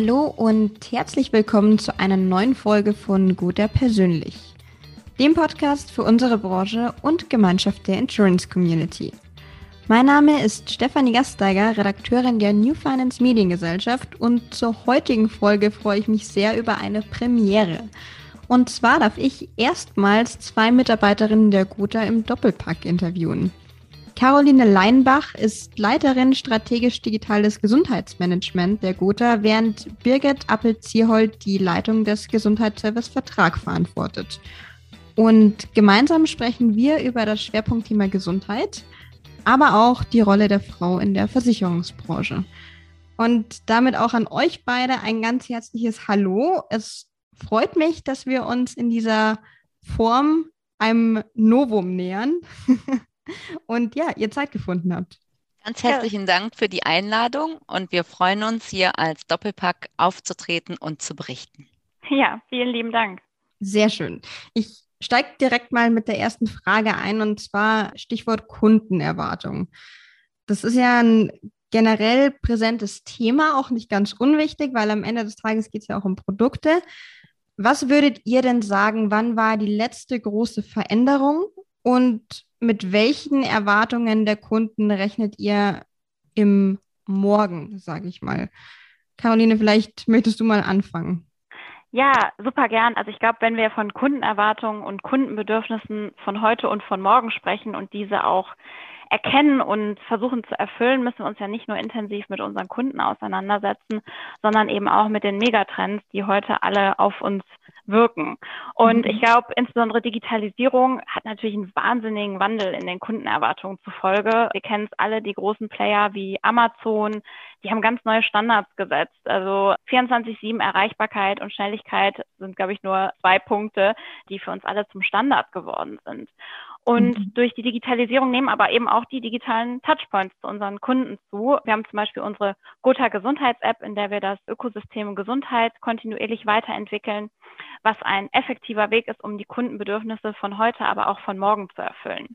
Hallo und herzlich willkommen zu einer neuen Folge von Guter Persönlich, dem Podcast für unsere Branche und Gemeinschaft der Insurance Community. Mein Name ist Stefanie Gasteiger, Redakteurin der New Finance Mediengesellschaft und zur heutigen Folge freue ich mich sehr über eine Premiere. Und zwar darf ich erstmals zwei Mitarbeiterinnen der Gotha im Doppelpack interviewen. Caroline Leinbach ist Leiterin strategisch digitales Gesundheitsmanagement der Gotha, während Birgit Appel-Zierhold die Leitung des Gesundheitsservice Vertrag verantwortet. Und gemeinsam sprechen wir über das Schwerpunktthema Gesundheit, aber auch die Rolle der Frau in der Versicherungsbranche. Und damit auch an euch beide ein ganz herzliches Hallo. Es freut mich, dass wir uns in dieser Form einem Novum nähern und ja, ihr Zeit gefunden habt. Ganz herzlichen ja. Dank für die Einladung und wir freuen uns, hier als Doppelpack aufzutreten und zu berichten. Ja, vielen lieben Dank. Sehr schön. Ich steige direkt mal mit der ersten Frage ein und zwar Stichwort Kundenerwartung. Das ist ja ein generell präsentes Thema, auch nicht ganz unwichtig, weil am Ende des Tages geht es ja auch um Produkte. Was würdet ihr denn sagen, wann war die letzte große Veränderung und mit welchen Erwartungen der Kunden rechnet ihr im Morgen, sage ich mal? Caroline, vielleicht möchtest du mal anfangen. Ja, super gern. Also ich glaube, wenn wir von Kundenerwartungen und Kundenbedürfnissen von heute und von morgen sprechen und diese auch erkennen und versuchen zu erfüllen, müssen wir uns ja nicht nur intensiv mit unseren Kunden auseinandersetzen, sondern eben auch mit den Megatrends, die heute alle auf uns wirken. Und mhm. ich glaube, insbesondere Digitalisierung hat natürlich einen wahnsinnigen Wandel in den Kundenerwartungen zufolge. Wir kennen es alle, die großen Player wie Amazon, die haben ganz neue Standards gesetzt. Also 24-7 Erreichbarkeit und Schnelligkeit sind, glaube ich, nur zwei Punkte, die für uns alle zum Standard geworden sind. Und mhm. durch die Digitalisierung nehmen aber eben auch die digitalen Touchpoints zu unseren Kunden zu. Wir haben zum Beispiel unsere Gotha Gesundheits-App, in der wir das Ökosystem Gesundheit kontinuierlich weiterentwickeln, was ein effektiver Weg ist, um die Kundenbedürfnisse von heute, aber auch von morgen zu erfüllen.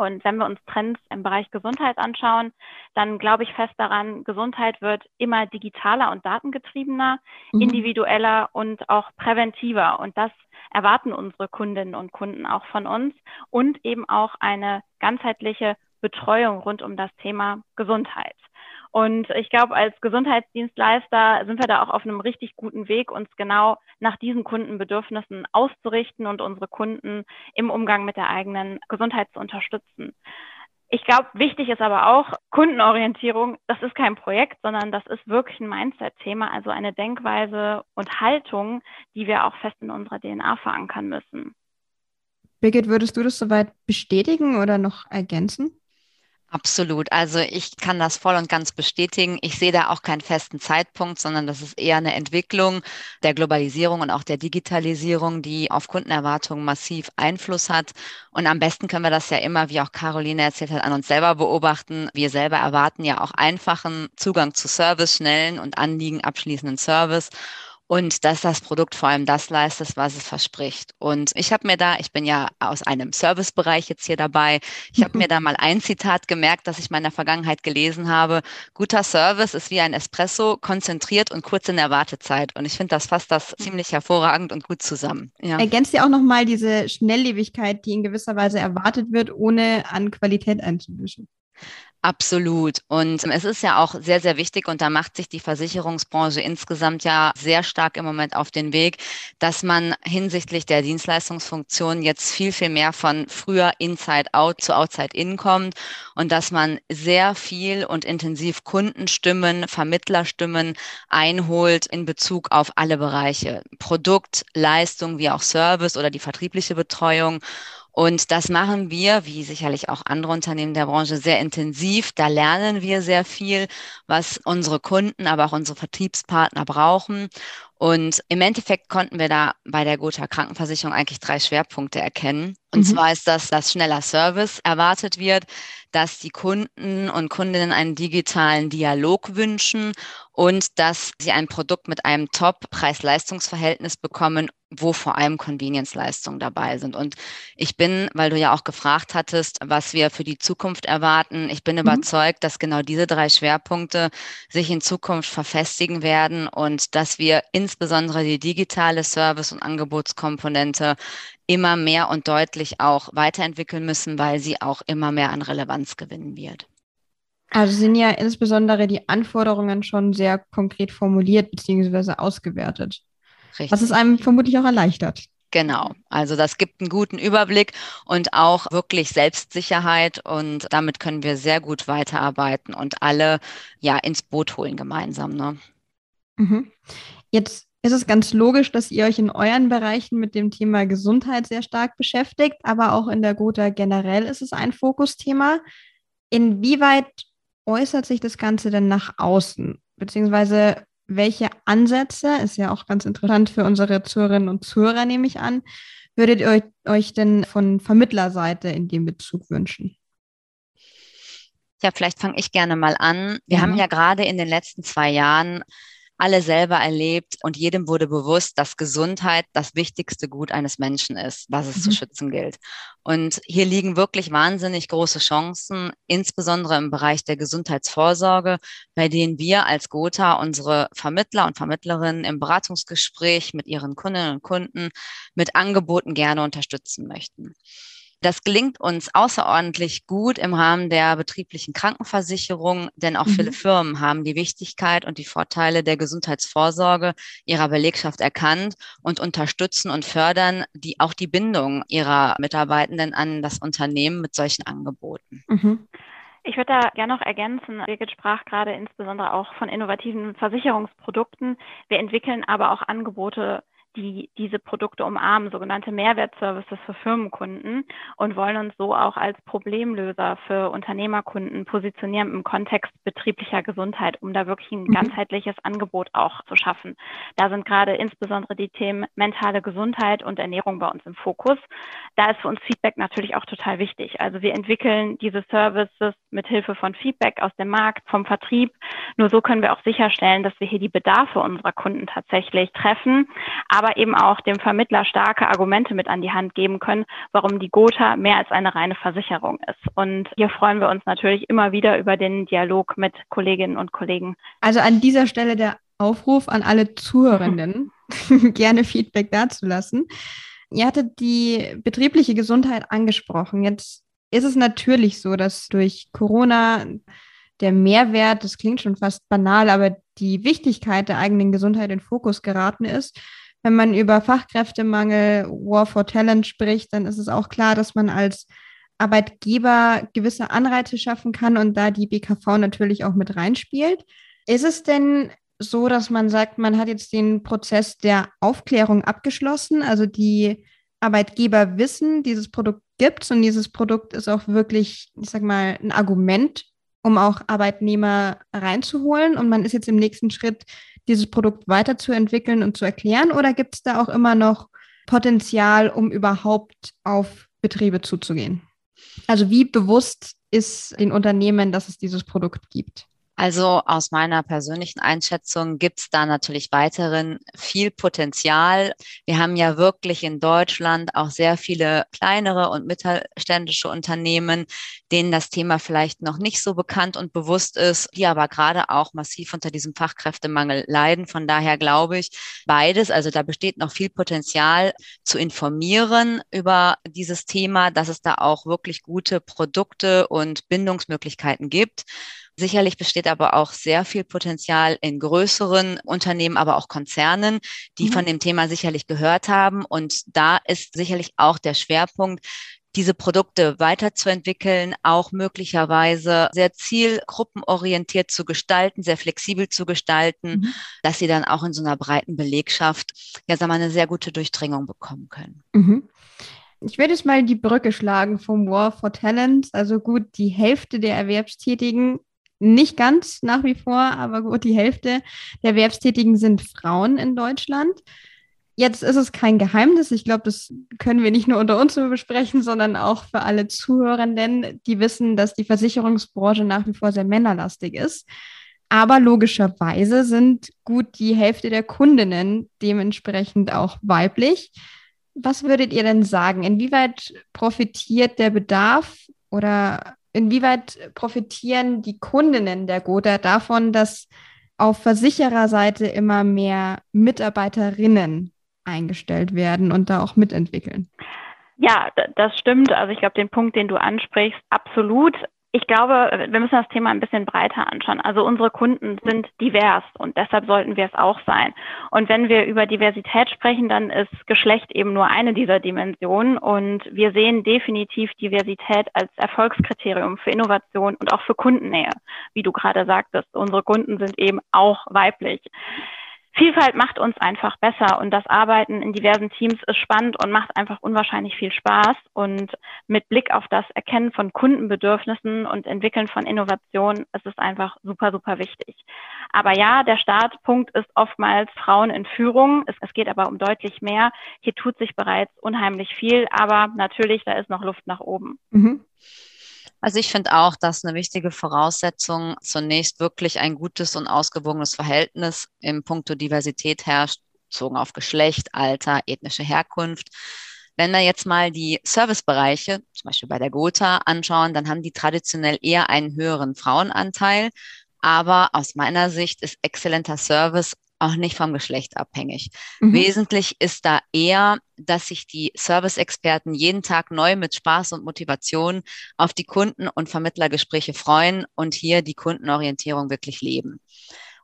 Und wenn wir uns Trends im Bereich Gesundheit anschauen, dann glaube ich fest daran, Gesundheit wird immer digitaler und datengetriebener, mhm. individueller und auch präventiver. Und das erwarten unsere Kundinnen und Kunden auch von uns und eben auch eine ganzheitliche Betreuung rund um das Thema Gesundheit. Und ich glaube, als Gesundheitsdienstleister sind wir da auch auf einem richtig guten Weg, uns genau nach diesen Kundenbedürfnissen auszurichten und unsere Kunden im Umgang mit der eigenen Gesundheit zu unterstützen. Ich glaube, wichtig ist aber auch Kundenorientierung. Das ist kein Projekt, sondern das ist wirklich ein Mindset-Thema, also eine Denkweise und Haltung, die wir auch fest in unserer DNA verankern müssen. Birgit, würdest du das soweit bestätigen oder noch ergänzen? Absolut. Also ich kann das voll und ganz bestätigen. Ich sehe da auch keinen festen Zeitpunkt, sondern das ist eher eine Entwicklung der Globalisierung und auch der Digitalisierung, die auf Kundenerwartungen massiv Einfluss hat. Und am besten können wir das ja immer, wie auch Caroline erzählt hat, an uns selber beobachten. Wir selber erwarten ja auch einfachen Zugang zu Service, schnellen und Anliegen abschließenden Service und dass das Produkt vor allem das leistet, was es verspricht. Und ich habe mir da, ich bin ja aus einem Servicebereich jetzt hier dabei, ich habe mir da mal ein Zitat gemerkt, das ich mal in der Vergangenheit gelesen habe. Guter Service ist wie ein Espresso, konzentriert und kurz in der Wartezeit. Und ich finde, das fasst das ziemlich hervorragend und gut zusammen. Ja. Ergänzt ihr auch nochmal diese Schnelllebigkeit, die in gewisser Weise erwartet wird, ohne an Qualität einzubüßen? Absolut. Und es ist ja auch sehr, sehr wichtig und da macht sich die Versicherungsbranche insgesamt ja sehr stark im Moment auf den Weg, dass man hinsichtlich der Dienstleistungsfunktion jetzt viel, viel mehr von früher Inside Out zu Outside In kommt und dass man sehr viel und intensiv Kundenstimmen, Vermittlerstimmen einholt in Bezug auf alle Bereiche. Produkt, Leistung wie auch Service oder die vertriebliche Betreuung. Und das machen wir, wie sicherlich auch andere Unternehmen der Branche, sehr intensiv. Da lernen wir sehr viel, was unsere Kunden, aber auch unsere Vertriebspartner brauchen. Und im Endeffekt konnten wir da bei der Gotha Krankenversicherung eigentlich drei Schwerpunkte erkennen. Und mhm. zwar ist das, dass schneller Service erwartet wird, dass die Kunden und Kundinnen einen digitalen Dialog wünschen und dass sie ein Produkt mit einem Top-Preis-Leistungs-Verhältnis bekommen wo vor allem Convenience-Leistungen dabei sind. Und ich bin, weil du ja auch gefragt hattest, was wir für die Zukunft erwarten, ich bin mhm. überzeugt, dass genau diese drei Schwerpunkte sich in Zukunft verfestigen werden und dass wir insbesondere die digitale Service- und Angebotskomponente immer mehr und deutlich auch weiterentwickeln müssen, weil sie auch immer mehr an Relevanz gewinnen wird. Also sind ja insbesondere die Anforderungen schon sehr konkret formuliert bzw. ausgewertet. Richtig. Was es einem vermutlich auch erleichtert. Genau, also das gibt einen guten Überblick und auch wirklich Selbstsicherheit und damit können wir sehr gut weiterarbeiten und alle ja ins Boot holen gemeinsam. Ne? Mhm. Jetzt ist es ganz logisch, dass ihr euch in euren Bereichen mit dem Thema Gesundheit sehr stark beschäftigt, aber auch in der Gotha generell ist es ein Fokusthema. Inwieweit äußert sich das Ganze denn nach außen? Beziehungsweise welche Ansätze, ist ja auch ganz interessant für unsere Zuhörerinnen und Zuhörer, nehme ich an, würdet ihr euch, euch denn von Vermittlerseite in dem Bezug wünschen? Ja, vielleicht fange ich gerne mal an. Wir mhm. haben ja gerade in den letzten zwei Jahren alle selber erlebt und jedem wurde bewusst, dass Gesundheit das wichtigste Gut eines Menschen ist, was es mhm. zu schützen gilt. Und hier liegen wirklich wahnsinnig große Chancen, insbesondere im Bereich der Gesundheitsvorsorge, bei denen wir als Gotha unsere Vermittler und Vermittlerinnen im Beratungsgespräch mit ihren Kundinnen und Kunden mit Angeboten gerne unterstützen möchten. Das gelingt uns außerordentlich gut im Rahmen der betrieblichen Krankenversicherung, denn auch mhm. viele Firmen haben die Wichtigkeit und die Vorteile der Gesundheitsvorsorge ihrer Belegschaft erkannt und unterstützen und fördern die, auch die Bindung ihrer Mitarbeitenden an das Unternehmen mit solchen Angeboten. Mhm. Ich würde da gerne noch ergänzen. Birgit sprach gerade insbesondere auch von innovativen Versicherungsprodukten. Wir entwickeln aber auch Angebote die diese Produkte umarmen, sogenannte Mehrwertservices für Firmenkunden und wollen uns so auch als Problemlöser für Unternehmerkunden positionieren im Kontext betrieblicher Gesundheit, um da wirklich ein mhm. ganzheitliches Angebot auch zu schaffen. Da sind gerade insbesondere die Themen mentale Gesundheit und Ernährung bei uns im Fokus. Da ist für uns Feedback natürlich auch total wichtig. Also wir entwickeln diese Services mit Hilfe von Feedback aus dem Markt, vom Vertrieb. Nur so können wir auch sicherstellen, dass wir hier die Bedarfe unserer Kunden tatsächlich treffen, aber eben auch dem Vermittler starke Argumente mit an die Hand geben können, warum die Gotha mehr als eine reine Versicherung ist. Und hier freuen wir uns natürlich immer wieder über den Dialog mit Kolleginnen und Kollegen. Also an dieser Stelle der Aufruf an alle Zuhörenden, gerne Feedback dazulassen. Ihr hattet die betriebliche Gesundheit angesprochen. Jetzt ist es natürlich so, dass durch Corona der Mehrwert, das klingt schon fast banal, aber die Wichtigkeit der eigenen Gesundheit in Fokus geraten ist wenn man über Fachkräftemangel, War for Talent spricht, dann ist es auch klar, dass man als Arbeitgeber gewisse Anreize schaffen kann und da die BKV natürlich auch mit reinspielt. Ist es denn so, dass man sagt, man hat jetzt den Prozess der Aufklärung abgeschlossen? Also die Arbeitgeber wissen, dieses Produkt gibt es und dieses Produkt ist auch wirklich, ich sag mal, ein Argument, um auch Arbeitnehmer reinzuholen. Und man ist jetzt im nächsten Schritt dieses Produkt weiterzuentwickeln und zu erklären? Oder gibt es da auch immer noch Potenzial, um überhaupt auf Betriebe zuzugehen? Also wie bewusst ist den Unternehmen, dass es dieses Produkt gibt? Also aus meiner persönlichen Einschätzung gibt es da natürlich weiterhin viel Potenzial. Wir haben ja wirklich in Deutschland auch sehr viele kleinere und mittelständische Unternehmen, denen das Thema vielleicht noch nicht so bekannt und bewusst ist, die aber gerade auch massiv unter diesem Fachkräftemangel leiden. Von daher glaube ich, beides, also da besteht noch viel Potenzial zu informieren über dieses Thema, dass es da auch wirklich gute Produkte und Bindungsmöglichkeiten gibt. Sicherlich besteht aber auch sehr viel Potenzial in größeren Unternehmen, aber auch Konzernen, die mhm. von dem Thema sicherlich gehört haben. Und da ist sicherlich auch der Schwerpunkt, diese Produkte weiterzuentwickeln, auch möglicherweise sehr zielgruppenorientiert zu gestalten, sehr flexibel zu gestalten, mhm. dass sie dann auch in so einer breiten Belegschaft ja sagen wir, eine sehr gute Durchdringung bekommen können. Mhm. Ich werde jetzt mal die Brücke schlagen vom War for Talents. Also gut, die Hälfte der Erwerbstätigen nicht ganz nach wie vor, aber gut, die Hälfte der Erwerbstätigen sind Frauen in Deutschland. Jetzt ist es kein Geheimnis. Ich glaube, das können wir nicht nur unter uns besprechen, sondern auch für alle Zuhörenden, die wissen, dass die Versicherungsbranche nach wie vor sehr männerlastig ist. Aber logischerweise sind gut die Hälfte der Kundinnen dementsprechend auch weiblich. Was würdet ihr denn sagen? Inwieweit profitiert der Bedarf oder inwieweit profitieren die Kundinnen der Gotha davon, dass auf Versichererseite immer mehr Mitarbeiterinnen eingestellt werden und da auch mitentwickeln? Ja, das stimmt. Also ich glaube, den Punkt, den du ansprichst, absolut. Ich glaube, wir müssen das Thema ein bisschen breiter anschauen. Also unsere Kunden sind divers und deshalb sollten wir es auch sein. Und wenn wir über Diversität sprechen, dann ist Geschlecht eben nur eine dieser Dimensionen. Und wir sehen definitiv Diversität als Erfolgskriterium für Innovation und auch für Kundennähe. Wie du gerade sagtest, unsere Kunden sind eben auch weiblich. Vielfalt macht uns einfach besser und das Arbeiten in diversen Teams ist spannend und macht einfach unwahrscheinlich viel Spaß. Und mit Blick auf das Erkennen von Kundenbedürfnissen und Entwickeln von Innovationen ist es einfach super, super wichtig. Aber ja, der Startpunkt ist oftmals Frauen in Führung. Es, es geht aber um deutlich mehr. Hier tut sich bereits unheimlich viel, aber natürlich, da ist noch Luft nach oben. Mhm. Also ich finde auch, dass eine wichtige Voraussetzung zunächst wirklich ein gutes und ausgewogenes Verhältnis im Punkto Diversität herrscht, bezogen auf Geschlecht, Alter, ethnische Herkunft. Wenn wir jetzt mal die Servicebereiche, zum Beispiel bei der Gotha, anschauen, dann haben die traditionell eher einen höheren Frauenanteil. Aber aus meiner Sicht ist exzellenter Service auch nicht vom Geschlecht abhängig. Mhm. Wesentlich ist da eher, dass sich die Service-Experten jeden Tag neu mit Spaß und Motivation auf die Kunden- und Vermittlergespräche freuen und hier die Kundenorientierung wirklich leben.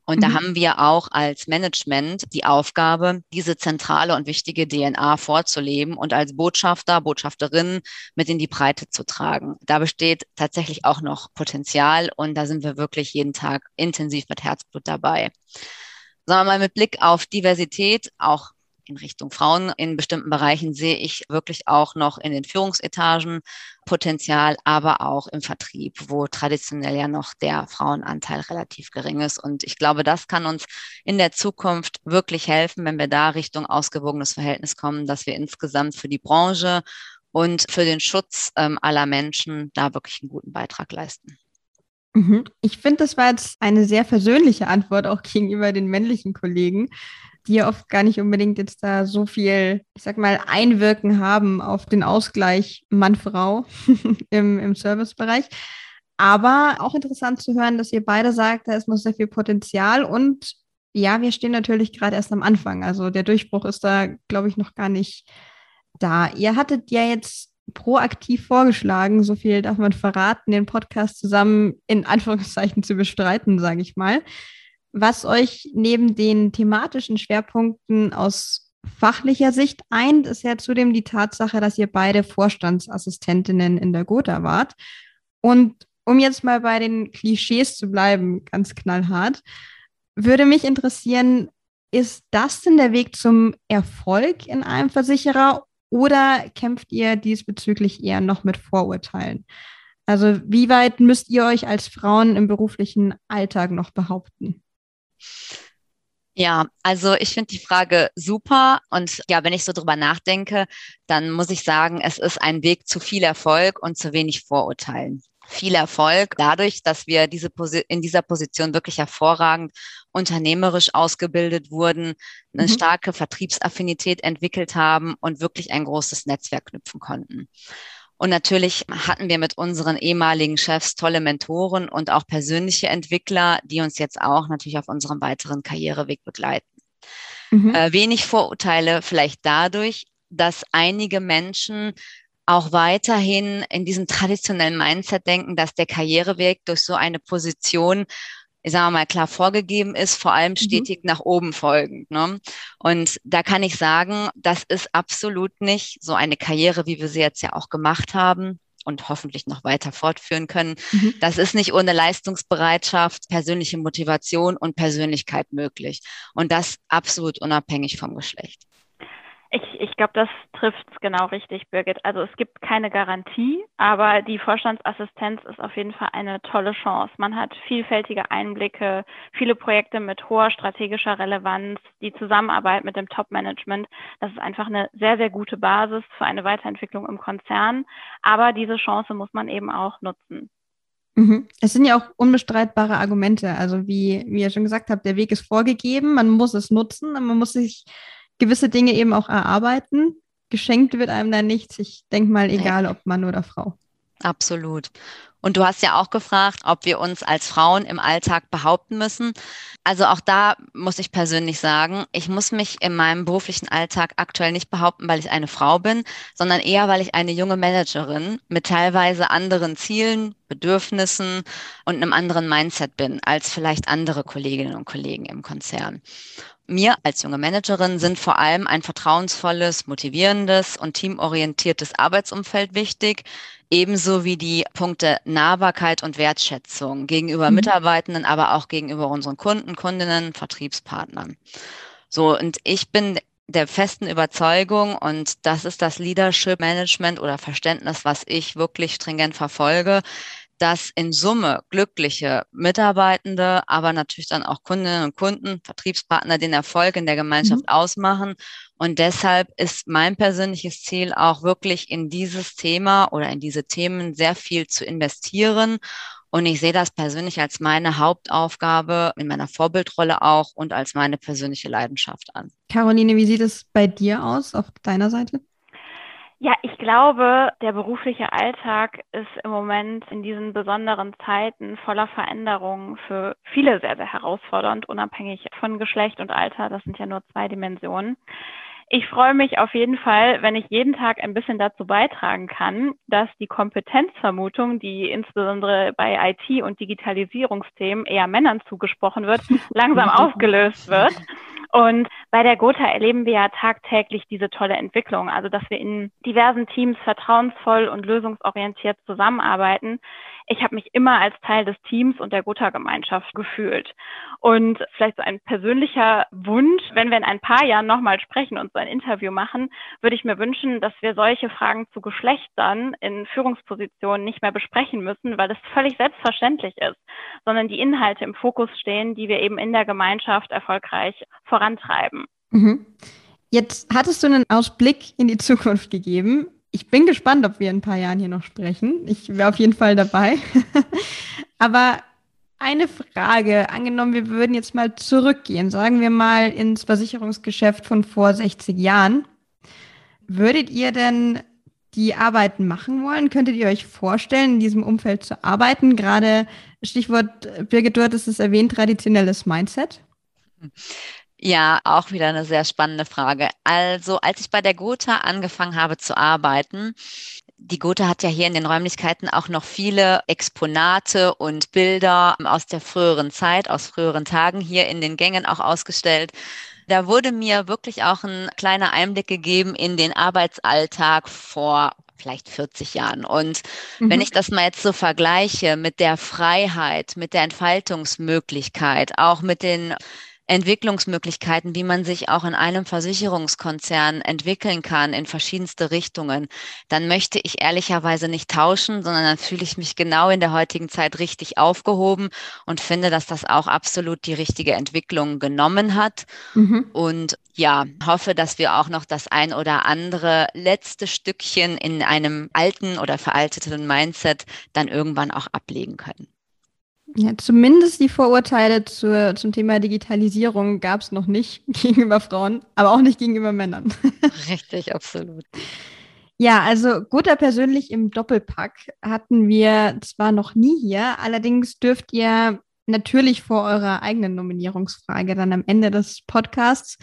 Und mhm. da haben wir auch als Management die Aufgabe, diese zentrale und wichtige DNA vorzuleben und als Botschafter, Botschafterin mit in die Breite zu tragen. Da besteht tatsächlich auch noch Potenzial und da sind wir wirklich jeden Tag intensiv mit Herzblut dabei sagen wir mal, mit Blick auf Diversität, auch in Richtung Frauen in bestimmten Bereichen sehe ich wirklich auch noch in den Führungsetagen Potenzial, aber auch im Vertrieb, wo traditionell ja noch der Frauenanteil relativ gering ist. Und ich glaube, das kann uns in der Zukunft wirklich helfen, wenn wir da Richtung ausgewogenes Verhältnis kommen, dass wir insgesamt für die Branche und für den Schutz ähm, aller Menschen da wirklich einen guten Beitrag leisten. Mhm. Ich finde, das war jetzt eine sehr persönliche Antwort auch gegenüber den männlichen Kollegen, die ja oft gar nicht unbedingt jetzt da so viel, ich sag mal, Einwirken haben auf den Ausgleich Mann-Frau im, im Servicebereich. Aber auch interessant zu hören, dass ihr beide sagt, da ist noch sehr viel Potenzial und ja, wir stehen natürlich gerade erst am Anfang. Also der Durchbruch ist da, glaube ich, noch gar nicht da. Ihr hattet ja jetzt proaktiv vorgeschlagen, so viel darf man verraten, den Podcast zusammen in Anführungszeichen zu bestreiten, sage ich mal. Was euch neben den thematischen Schwerpunkten aus fachlicher Sicht eint, ist ja zudem die Tatsache, dass ihr beide Vorstandsassistentinnen in der Gotha wart. Und um jetzt mal bei den Klischees zu bleiben, ganz knallhart, würde mich interessieren, ist das denn der Weg zum Erfolg in einem Versicherer oder kämpft ihr diesbezüglich eher noch mit Vorurteilen? Also wie weit müsst ihr euch als Frauen im beruflichen Alltag noch behaupten? Ja, also ich finde die Frage super und ja, wenn ich so drüber nachdenke, dann muss ich sagen, es ist ein Weg zu viel Erfolg und zu wenig Vorurteilen viel Erfolg dadurch, dass wir diese in dieser Position wirklich hervorragend unternehmerisch ausgebildet wurden, eine mhm. starke Vertriebsaffinität entwickelt haben und wirklich ein großes Netzwerk knüpfen konnten. Und natürlich hatten wir mit unseren ehemaligen Chefs tolle Mentoren und auch persönliche Entwickler, die uns jetzt auch natürlich auf unserem weiteren Karriereweg begleiten. Mhm. Äh, wenig Vorurteile vielleicht dadurch, dass einige Menschen auch weiterhin in diesem traditionellen Mindset denken, dass der Karriereweg durch so eine Position sagen wir mal, klar vorgegeben ist, vor allem mhm. stetig mhm. nach oben folgend. Ne? Und da kann ich sagen, das ist absolut nicht so eine Karriere, wie wir sie jetzt ja auch gemacht haben und hoffentlich noch weiter fortführen können. Mhm. Das ist nicht ohne Leistungsbereitschaft, persönliche Motivation und Persönlichkeit möglich. Und das absolut unabhängig vom Geschlecht. Ich, ich glaube, das trifft es genau richtig, Birgit. Also es gibt keine Garantie, aber die Vorstandsassistenz ist auf jeden Fall eine tolle Chance. Man hat vielfältige Einblicke, viele Projekte mit hoher strategischer Relevanz, die Zusammenarbeit mit dem Top-Management. Das ist einfach eine sehr, sehr gute Basis für eine Weiterentwicklung im Konzern. Aber diese Chance muss man eben auch nutzen. Mhm. Es sind ja auch unbestreitbare Argumente. Also wie, wie ihr schon gesagt habt, der Weg ist vorgegeben, man muss es nutzen, man muss sich gewisse Dinge eben auch erarbeiten. Geschenkt wird einem da nichts. Ich denke mal, egal ob Mann oder Frau. Absolut. Und du hast ja auch gefragt, ob wir uns als Frauen im Alltag behaupten müssen. Also auch da muss ich persönlich sagen, ich muss mich in meinem beruflichen Alltag aktuell nicht behaupten, weil ich eine Frau bin, sondern eher, weil ich eine junge Managerin mit teilweise anderen Zielen, Bedürfnissen und einem anderen Mindset bin als vielleicht andere Kolleginnen und Kollegen im Konzern. Mir als junge Managerin sind vor allem ein vertrauensvolles, motivierendes und teamorientiertes Arbeitsumfeld wichtig, ebenso wie die Punkte Nahbarkeit und Wertschätzung gegenüber mhm. Mitarbeitenden, aber auch gegenüber unseren Kunden, Kundinnen, Vertriebspartnern. So, und ich bin der festen Überzeugung, und das ist das Leadership Management oder Verständnis, was ich wirklich stringent verfolge, dass in Summe glückliche Mitarbeitende, aber natürlich dann auch Kundinnen und Kunden, Vertriebspartner den Erfolg in der Gemeinschaft mhm. ausmachen. Und deshalb ist mein persönliches Ziel auch wirklich in dieses Thema oder in diese Themen sehr viel zu investieren. Und ich sehe das persönlich als meine Hauptaufgabe in meiner Vorbildrolle auch und als meine persönliche Leidenschaft an. Caroline, wie sieht es bei dir aus auf deiner Seite? Ja, ich glaube, der berufliche Alltag ist im Moment in diesen besonderen Zeiten voller Veränderungen für viele sehr, sehr herausfordernd, unabhängig von Geschlecht und Alter. Das sind ja nur zwei Dimensionen. Ich freue mich auf jeden Fall, wenn ich jeden Tag ein bisschen dazu beitragen kann, dass die Kompetenzvermutung, die insbesondere bei IT- und Digitalisierungsthemen eher Männern zugesprochen wird, langsam aufgelöst wird und bei der Gotha erleben wir ja tagtäglich diese tolle Entwicklung, also dass wir in diversen Teams vertrauensvoll und lösungsorientiert zusammenarbeiten. Ich habe mich immer als Teil des Teams und der Gotha-Gemeinschaft gefühlt. Und vielleicht so ein persönlicher Wunsch, wenn wir in ein paar Jahren nochmal sprechen und so ein Interview machen, würde ich mir wünschen, dass wir solche Fragen zu Geschlechtern in Führungspositionen nicht mehr besprechen müssen, weil es völlig selbstverständlich ist, sondern die Inhalte im Fokus stehen, die wir eben in der Gemeinschaft erfolgreich vorantreiben. Mhm. Jetzt hattest du einen Ausblick in die Zukunft gegeben. Ich bin gespannt, ob wir in ein paar Jahren hier noch sprechen. Ich wäre auf jeden Fall dabei. Aber eine Frage, angenommen, wir würden jetzt mal zurückgehen, sagen wir mal ins Versicherungsgeschäft von vor 60 Jahren. Würdet ihr denn die Arbeiten machen wollen? Könntet ihr euch vorstellen, in diesem Umfeld zu arbeiten? Gerade Stichwort, Birgit, du hattest es erwähnt, traditionelles Mindset. Ja, auch wieder eine sehr spannende Frage. Also, als ich bei der Gotha angefangen habe zu arbeiten, die Gotha hat ja hier in den Räumlichkeiten auch noch viele Exponate und Bilder aus der früheren Zeit, aus früheren Tagen hier in den Gängen auch ausgestellt. Da wurde mir wirklich auch ein kleiner Einblick gegeben in den Arbeitsalltag vor vielleicht 40 Jahren. Und mhm. wenn ich das mal jetzt so vergleiche mit der Freiheit, mit der Entfaltungsmöglichkeit, auch mit den Entwicklungsmöglichkeiten, wie man sich auch in einem Versicherungskonzern entwickeln kann in verschiedenste Richtungen, dann möchte ich ehrlicherweise nicht tauschen, sondern dann fühle ich mich genau in der heutigen Zeit richtig aufgehoben und finde, dass das auch absolut die richtige Entwicklung genommen hat. Mhm. Und ja, hoffe, dass wir auch noch das ein oder andere letzte Stückchen in einem alten oder veralteten Mindset dann irgendwann auch ablegen können. Ja, zumindest die Vorurteile zur, zum Thema Digitalisierung gab es noch nicht gegenüber Frauen, aber auch nicht gegenüber Männern. Richtig, absolut. Ja, also Guter persönlich im Doppelpack hatten wir zwar noch nie hier, allerdings dürft ihr natürlich vor eurer eigenen Nominierungsfrage dann am Ende des Podcasts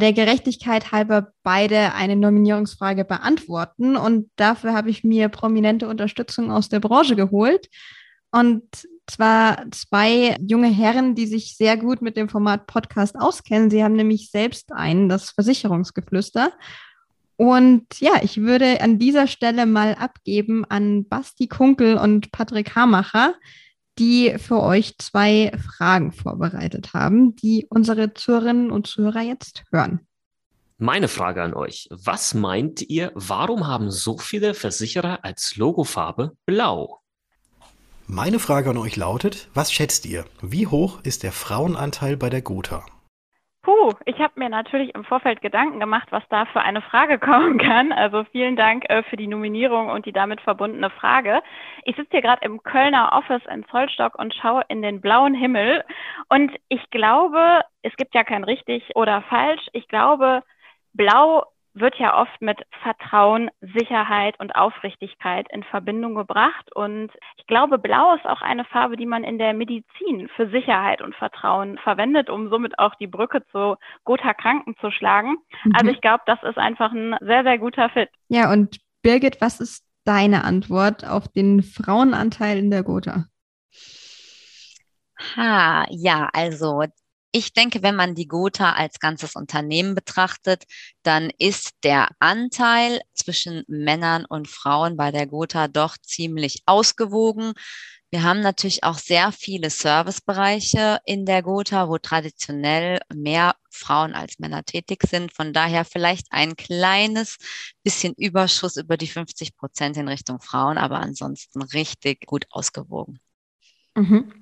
der Gerechtigkeit halber beide eine Nominierungsfrage beantworten. Und dafür habe ich mir prominente Unterstützung aus der Branche geholt. Und zwar zwei junge Herren, die sich sehr gut mit dem Format Podcast auskennen. Sie haben nämlich selbst einen, das Versicherungsgeflüster. Und ja, ich würde an dieser Stelle mal abgeben an Basti Kunkel und Patrick Hamacher, die für euch zwei Fragen vorbereitet haben, die unsere Zuhörerinnen und Zuhörer jetzt hören. Meine Frage an euch. Was meint ihr, warum haben so viele Versicherer als Logofarbe blau? Meine Frage an euch lautet, was schätzt ihr? Wie hoch ist der Frauenanteil bei der Gotha? Puh, ich habe mir natürlich im Vorfeld Gedanken gemacht, was da für eine Frage kommen kann. Also vielen Dank äh, für die Nominierung und die damit verbundene Frage. Ich sitze hier gerade im Kölner Office in Zollstock und schaue in den blauen Himmel. Und ich glaube, es gibt ja kein richtig oder falsch. Ich glaube, blau wird ja oft mit Vertrauen, Sicherheit und Aufrichtigkeit in Verbindung gebracht. Und ich glaube, Blau ist auch eine Farbe, die man in der Medizin für Sicherheit und Vertrauen verwendet, um somit auch die Brücke zu Gotha Kranken zu schlagen. Mhm. Also ich glaube, das ist einfach ein sehr, sehr guter Fit. Ja, und Birgit, was ist deine Antwort auf den Frauenanteil in der Gotha? Ha, ja, also ich denke, wenn man die Gotha als ganzes Unternehmen betrachtet, dann ist der Anteil zwischen Männern und Frauen bei der Gotha doch ziemlich ausgewogen. Wir haben natürlich auch sehr viele Servicebereiche in der Gotha, wo traditionell mehr Frauen als Männer tätig sind. Von daher vielleicht ein kleines bisschen Überschuss über die 50 Prozent in Richtung Frauen, aber ansonsten richtig gut ausgewogen. Mhm.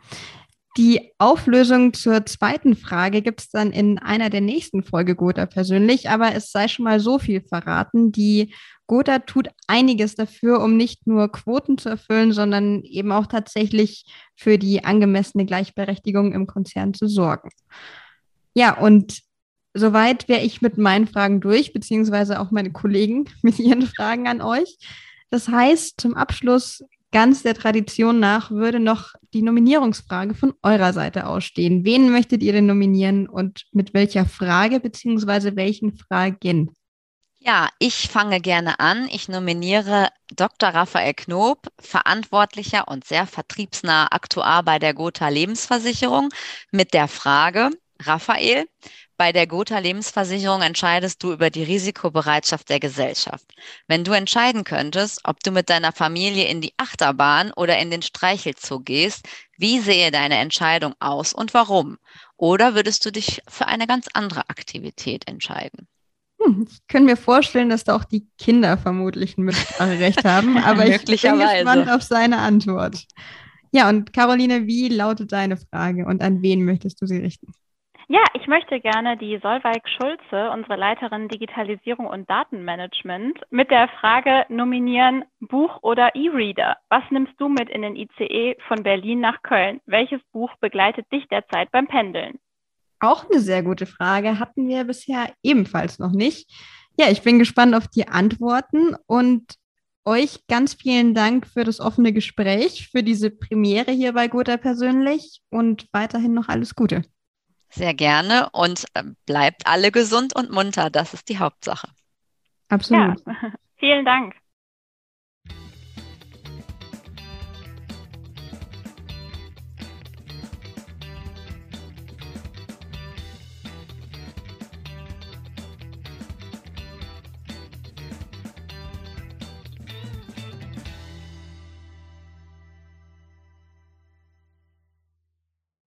Die Auflösung zur zweiten Frage gibt es dann in einer der nächsten Folge Gotha persönlich, aber es sei schon mal so viel verraten. Die Gotha tut einiges dafür, um nicht nur Quoten zu erfüllen, sondern eben auch tatsächlich für die angemessene Gleichberechtigung im Konzern zu sorgen. Ja, und soweit wäre ich mit meinen Fragen durch, beziehungsweise auch meine Kollegen mit ihren Fragen an euch. Das heißt, zum Abschluss ganz der Tradition nach würde noch die Nominierungsfrage von eurer Seite ausstehen. Wen möchtet ihr denn nominieren und mit welcher Frage beziehungsweise welchen Fragen? Ja, ich fange gerne an. Ich nominiere Dr. Raphael Knob, verantwortlicher und sehr vertriebsnaher Aktuar bei der Gotha Lebensversicherung, mit der Frage, Raphael, bei der Gotha Lebensversicherung entscheidest du über die Risikobereitschaft der Gesellschaft. Wenn du entscheiden könntest, ob du mit deiner Familie in die Achterbahn oder in den Streichelzoo gehst, wie sehe deine Entscheidung aus und warum? Oder würdest du dich für eine ganz andere Aktivität entscheiden? Hm, ich könnte mir vorstellen, dass da auch die Kinder vermutlich ein Mitspracherecht haben, aber ich bin gespannt auf seine Antwort. Ja, und Caroline, wie lautet deine Frage und an wen möchtest du sie richten? Ja, ich möchte gerne die Solveig Schulze, unsere Leiterin Digitalisierung und Datenmanagement, mit der Frage nominieren Buch oder E-Reader. Was nimmst du mit in den ICE von Berlin nach Köln? Welches Buch begleitet dich derzeit beim Pendeln? Auch eine sehr gute Frage, hatten wir bisher ebenfalls noch nicht. Ja, ich bin gespannt auf die Antworten und euch ganz vielen Dank für das offene Gespräch, für diese Premiere hier bei Gotha persönlich und weiterhin noch alles Gute. Sehr gerne und äh, bleibt alle gesund und munter. Das ist die Hauptsache. Absolut. Ja. Vielen Dank.